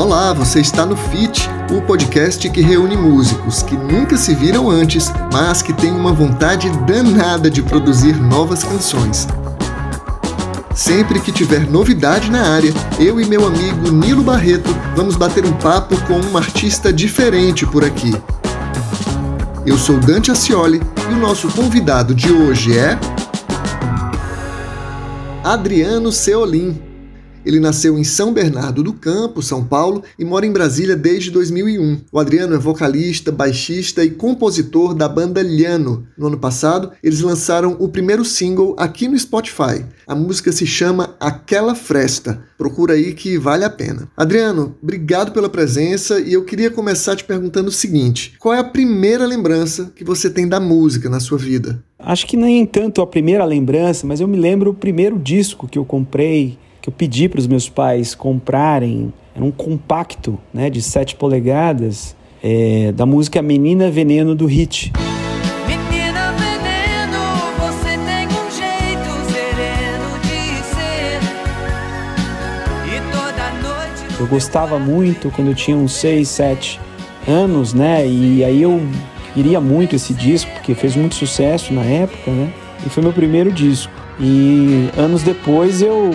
Olá, você está no FIT, o podcast que reúne músicos que nunca se viram antes, mas que têm uma vontade danada de produzir novas canções. Sempre que tiver novidade na área, eu e meu amigo Nilo Barreto vamos bater um papo com um artista diferente por aqui. Eu sou Dante Ascioli e o nosso convidado de hoje é. Adriano Seolim. Ele nasceu em São Bernardo do Campo, São Paulo, e mora em Brasília desde 2001. O Adriano é vocalista, baixista e compositor da banda Liano. No ano passado, eles lançaram o primeiro single aqui no Spotify. A música se chama Aquela Fresta. Procura aí que vale a pena. Adriano, obrigado pela presença e eu queria começar te perguntando o seguinte: qual é a primeira lembrança que você tem da música na sua vida? Acho que nem tanto a primeira lembrança, mas eu me lembro o primeiro disco que eu comprei que eu pedi para os meus pais comprarem, era um compacto né, de 7 polegadas é, da música Menina Veneno do Hit. Menina veneno, você tem um jeito sereno de ser. E toda noite. Eu gostava muito quando eu tinha uns 6, 7 anos, né? E aí eu queria muito esse disco, porque fez muito sucesso na época, né? E foi meu primeiro disco. E anos depois eu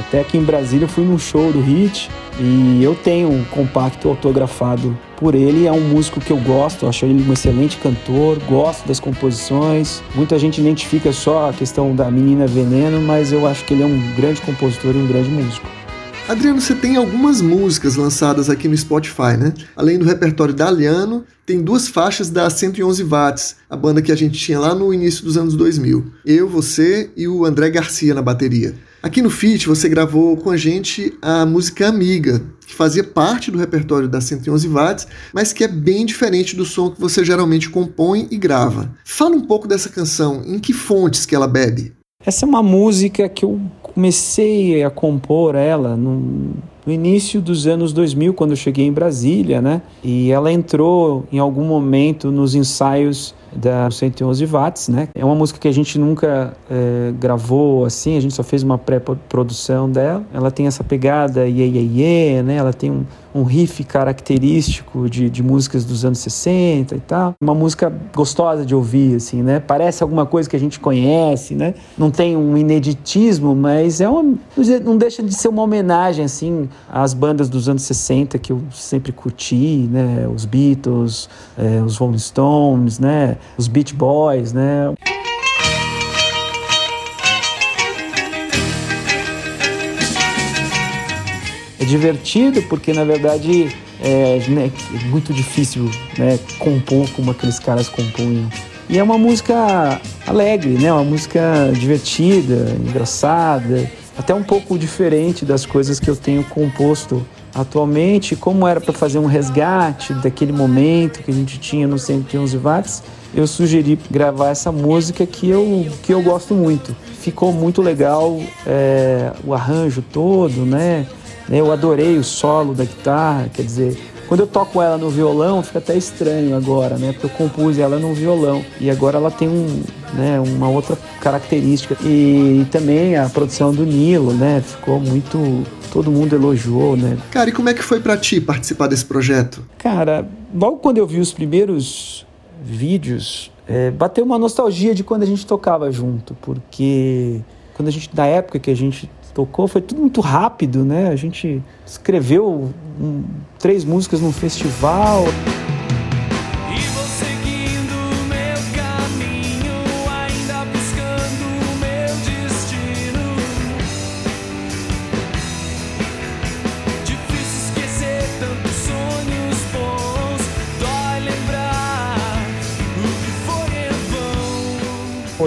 até aqui em Brasília eu fui num show do Hit e eu tenho um compacto autografado por ele. É um músico que eu gosto, acho ele um excelente cantor, gosto das composições. Muita gente identifica só a questão da menina veneno, mas eu acho que ele é um grande compositor e um grande músico. Adriano, você tem algumas músicas lançadas aqui no Spotify, né? Além do repertório da Aliano, tem duas faixas da 111 Watts, a banda que a gente tinha lá no início dos anos 2000. Eu, você e o André Garcia na bateria. Aqui no Fit você gravou com a gente a música Amiga, que fazia parte do repertório da 111 Watts, mas que é bem diferente do som que você geralmente compõe e grava. Fala um pouco dessa canção, em que fontes que ela bebe? Essa é uma música que eu comecei a compor ela no, no início dos anos 2000, quando eu cheguei em Brasília, né? E ela entrou em algum momento nos ensaios da 111 watts, né? É uma música que a gente nunca é, gravou assim, a gente só fez uma pré-produção dela. Ela tem essa pegada iê, iê, iê, né? Ela tem um, um riff característico de, de músicas dos anos 60 e tal. Uma música gostosa de ouvir, assim, né? Parece alguma coisa que a gente conhece, né? Não tem um ineditismo, mas é uma, não deixa de ser uma homenagem, assim, às bandas dos anos 60 que eu sempre curti, né? Os Beatles, é, os Rolling Stones, né? Os Beach Boys, né? É divertido porque, na verdade, é, né, é muito difícil né, compor como aqueles caras compunham. E é uma música alegre, né? Uma música divertida, engraçada, até um pouco diferente das coisas que eu tenho composto atualmente. Como era para fazer um resgate daquele momento que a gente tinha no 111 watts, eu sugeri gravar essa música que eu, que eu gosto muito. Ficou muito legal é, o arranjo todo, né? Eu adorei o solo da guitarra, quer dizer, quando eu toco ela no violão, fica até estranho agora, né? Porque eu compus ela no violão e agora ela tem um, né, uma outra característica. E, e também a produção do Nilo, né? Ficou muito todo mundo elogiou, né? Cara, e como é que foi para ti participar desse projeto? Cara, logo quando eu vi os primeiros vídeos, é, bateu uma nostalgia de quando a gente tocava junto, porque quando a gente, na época que a gente tocou, foi tudo muito rápido, né? A gente escreveu um, três músicas num festival.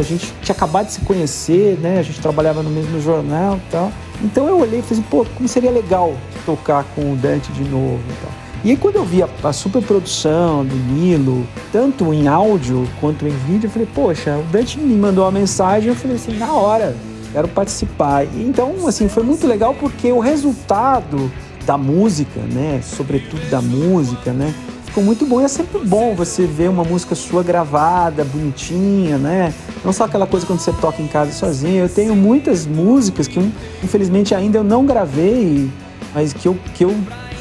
Gente tinha acabado de se conhecer, né? A gente trabalhava no mesmo jornal e tal. Então eu olhei e falei, pô, como seria legal tocar com o Dante de novo e tal. E aí quando eu vi a, a superprodução do Nilo, tanto em áudio quanto em vídeo, eu falei, poxa, o Dante me mandou uma mensagem, eu falei assim, na hora, quero participar. E, então, assim, foi muito legal porque o resultado da música, né, sobretudo da música, né, ficou muito bom. E é sempre bom você ver uma música sua gravada, bonitinha, né? Não só aquela coisa quando você toca em casa sozinho. Eu tenho muitas músicas que, infelizmente, ainda eu não gravei, mas que eu, que eu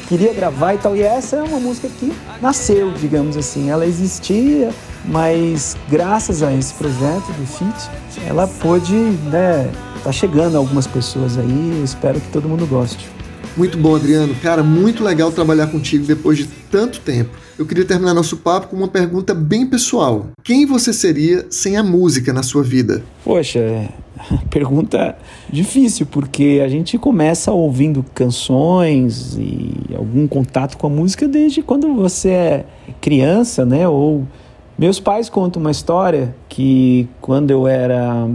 queria gravar e tal. E essa é uma música que nasceu, digamos assim. Ela existia, mas graças a esse projeto do Fit, ela pôde, né, tá chegando a algumas pessoas aí. Eu espero que todo mundo goste. Muito bom, Adriano. Cara, muito legal trabalhar contigo depois de tanto tempo. Eu queria terminar nosso papo com uma pergunta bem pessoal. Quem você seria sem a música na sua vida? Poxa, pergunta difícil, porque a gente começa ouvindo canções e algum contato com a música desde quando você é criança, né? Ou meus pais contam uma história que quando eu era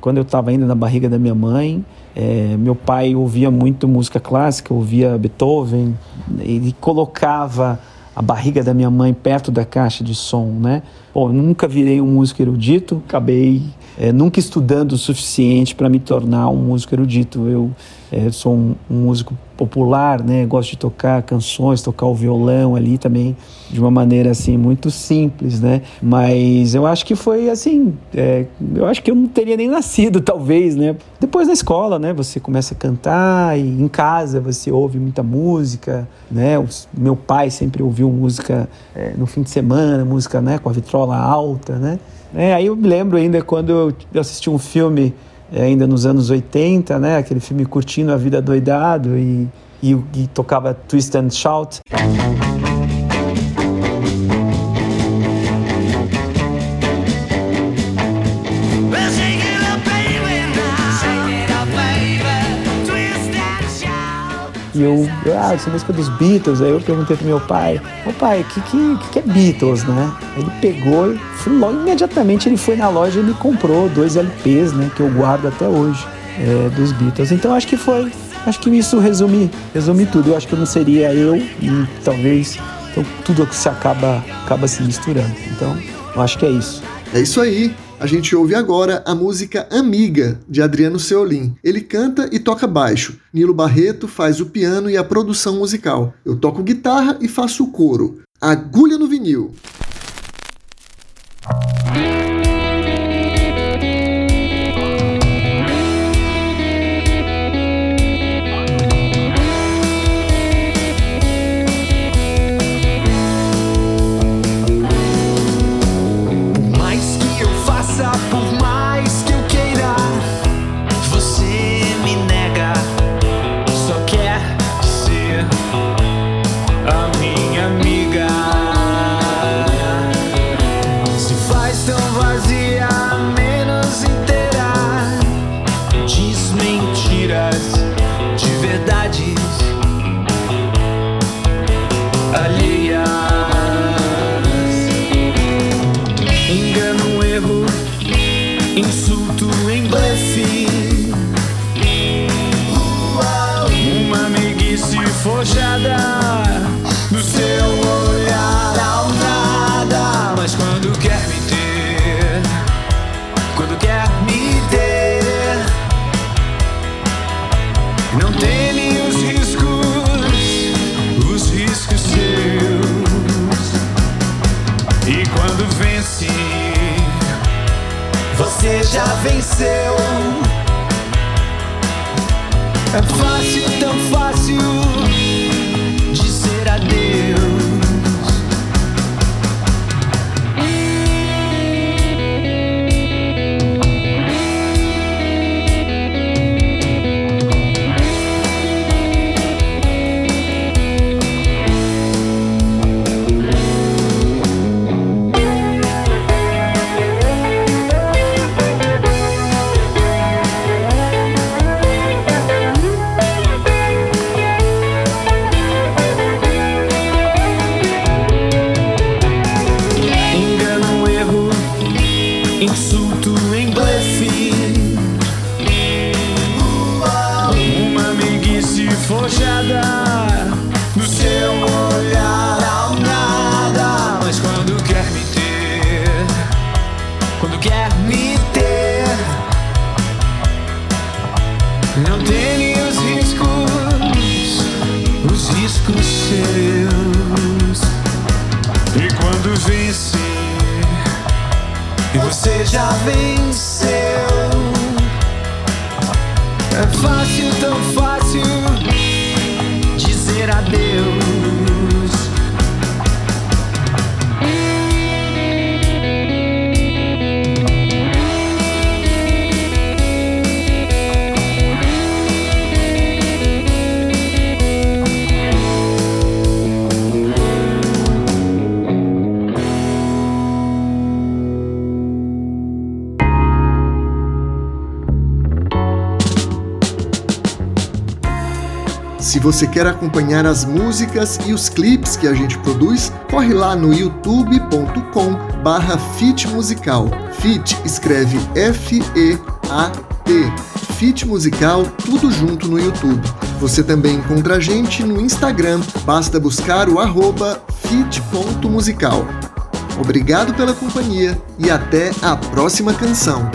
quando eu estava ainda na barriga da minha mãe, é, meu pai ouvia muito música clássica, ouvia Beethoven, ele colocava a barriga da minha mãe perto da caixa de som, né? Pô, nunca virei um músico erudito, acabei é, nunca estudando o suficiente para me tornar um músico erudito. Eu é, sou um, um, músico popular, né? Gosto de tocar canções, tocar o violão ali também de uma maneira assim muito simples, né? Mas eu acho que foi assim, é, eu acho que eu não teria nem nascido talvez, né? Depois na escola, né? Você começa a cantar e em casa você ouve muita música, né? O meu pai sempre ouviu música é, no fim de semana, música, né? Com a vitrola alta, né? É, aí eu me lembro ainda quando eu assisti um filme ainda nos anos 80, né? Aquele filme Curtindo a Vida Doidado e, e, e tocava Twist and Shout. Eu, ah, essa música dos Beatles. Aí eu perguntei pro meu pai, ô pai, o que, que, que é Beatles, né? Ele pegou e logo imediatamente ele foi na loja e me comprou dois LPs, né? Que eu guardo até hoje, é, dos Beatles. Então acho que foi, acho que isso resume, resume tudo. Eu acho que eu não seria eu e talvez então, tudo que se acaba, acaba se misturando. Então, eu acho que é isso. É isso aí. A gente ouve agora a música Amiga, de Adriano Seolim. Ele canta e toca baixo. Nilo Barreto faz o piano e a produção musical. Eu toco guitarra e faço o coro. Agulha no vinil. Guys. já venceu. É fácil, tão fácil. insulto em blefe. Uma meiguice forjada no seu olhar ao nada. Mas quando quer me ter, quando quer me ter, não teme os riscos, os riscos seus. E quando vence e você já venceu. É fácil, tão fácil dizer adeus. Se você quer acompanhar as músicas e os clipes que a gente produz, corre lá no youtube.com barra Musical. Fit escreve F-E-A-T. Fit Musical, tudo junto no YouTube. Você também encontra a gente no Instagram, basta buscar o arroba fit.musical. Obrigado pela companhia e até a próxima canção.